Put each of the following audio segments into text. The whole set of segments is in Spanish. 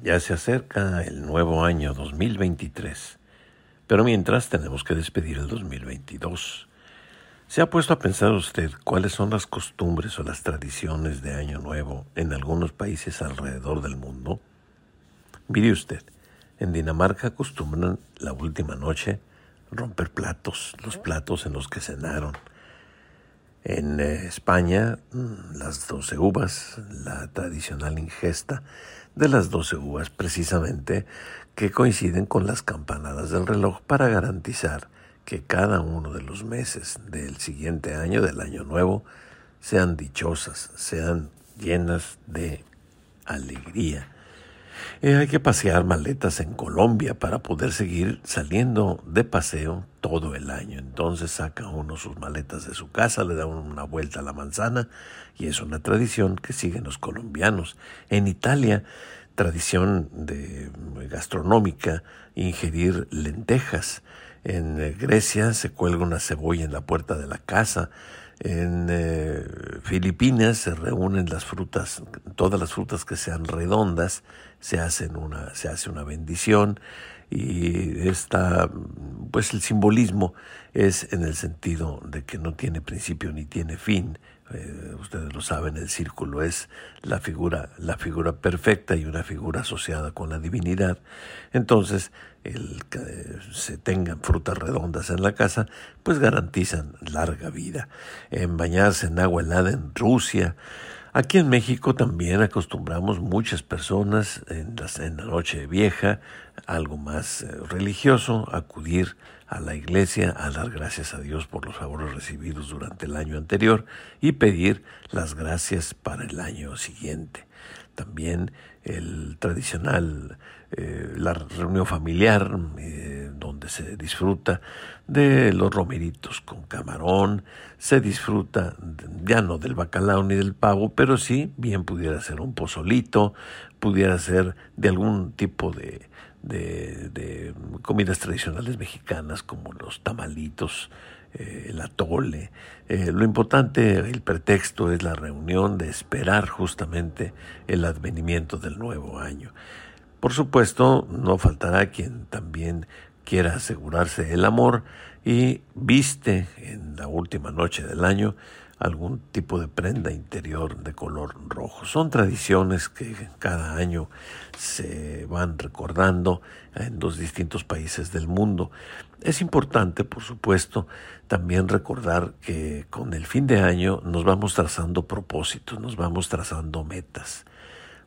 Ya se acerca el nuevo año 2023, pero mientras tenemos que despedir el 2022. ¿Se ha puesto a pensar usted cuáles son las costumbres o las tradiciones de Año Nuevo en algunos países alrededor del mundo? Mire usted, en Dinamarca acostumbran la última noche romper platos, los platos en los que cenaron. En eh, España, mm, las doce uvas, la tradicional ingesta de las doce uvas precisamente que coinciden con las campanadas del reloj para garantizar que cada uno de los meses del siguiente año, del año nuevo, sean dichosas, sean llenas de alegría eh, hay que pasear maletas en Colombia para poder seguir saliendo de paseo todo el año. Entonces saca uno sus maletas de su casa, le da una vuelta a la manzana y es una tradición que siguen los colombianos. En Italia, tradición de, gastronómica, ingerir lentejas. En eh, Grecia se cuelga una cebolla en la puerta de la casa. En eh, Filipinas se reúnen las frutas, todas las frutas que sean redondas, se, hacen una, se hace una bendición y esta, pues el simbolismo es en el sentido de que no tiene principio ni tiene fin. Eh, ustedes lo saben, el círculo es la figura, la figura perfecta y una figura asociada con la divinidad. Entonces, el que se tengan frutas redondas en la casa, pues garantizan larga vida. En bañarse en agua helada en Rusia, Aquí en México también acostumbramos muchas personas en, la noche vieja, algo más eh, religioso, acudir a la iglesia a dar gracias a Dios por los favores recibidos durante el año anterior y pedir las gracias para el año siguiente. También el tradicional, eh, la reunión familiar, eh, donde se disfruta de los romeritos con camarón, se disfruta ya no del bacalao ni del pavo, pero sí bien pudiera ser un pozolito, pudiera ser de algún tipo de, de, comidas tradicionales mexicanas como los tamalitos, eh, el atole. Eh, lo importante, el pretexto es la reunión de esperar justamente el advenimiento del nuevo año. Por supuesto, no faltará quien también quiera asegurarse el amor y viste en la última noche del año algún tipo de prenda interior de color rojo. Son tradiciones que cada año se van recordando en los distintos países del mundo. Es importante, por supuesto, también recordar que con el fin de año nos vamos trazando propósitos, nos vamos trazando metas.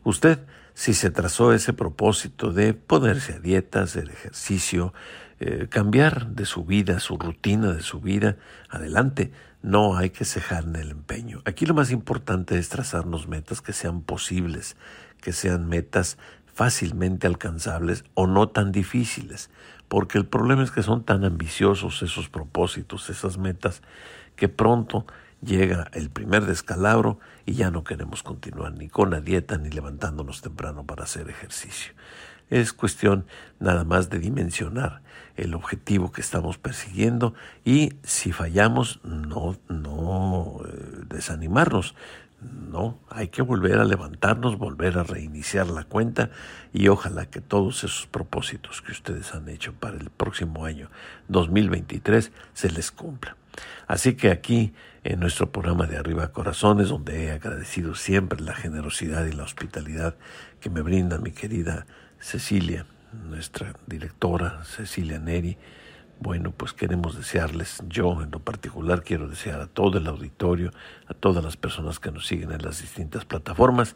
Usted si se trazó ese propósito de ponerse a dieta, hacer ejercicio, eh, cambiar de su vida, su rutina de su vida, adelante, no hay que cejar en el empeño. Aquí lo más importante es trazarnos metas que sean posibles, que sean metas fácilmente alcanzables o no tan difíciles, porque el problema es que son tan ambiciosos esos propósitos, esas metas, que pronto llega el primer descalabro y ya no queremos continuar ni con la dieta ni levantándonos temprano para hacer ejercicio. Es cuestión nada más de dimensionar el objetivo que estamos persiguiendo y si fallamos no, no eh, desanimarnos. No, hay que volver a levantarnos, volver a reiniciar la cuenta y ojalá que todos esos propósitos que ustedes han hecho para el próximo año 2023 se les cumplan. Así que aquí, en nuestro programa de Arriba Corazones, donde he agradecido siempre la generosidad y la hospitalidad que me brinda mi querida Cecilia, nuestra directora Cecilia Neri, bueno, pues queremos desearles, yo en lo particular quiero desear a todo el auditorio, a todas las personas que nos siguen en las distintas plataformas,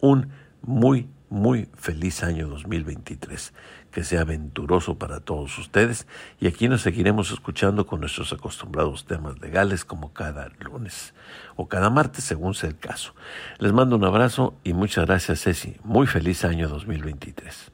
un muy, muy feliz año 2023 que sea aventuroso para todos ustedes y aquí nos seguiremos escuchando con nuestros acostumbrados temas legales como cada lunes o cada martes según sea el caso. Les mando un abrazo y muchas gracias Ceci. Muy feliz año 2023.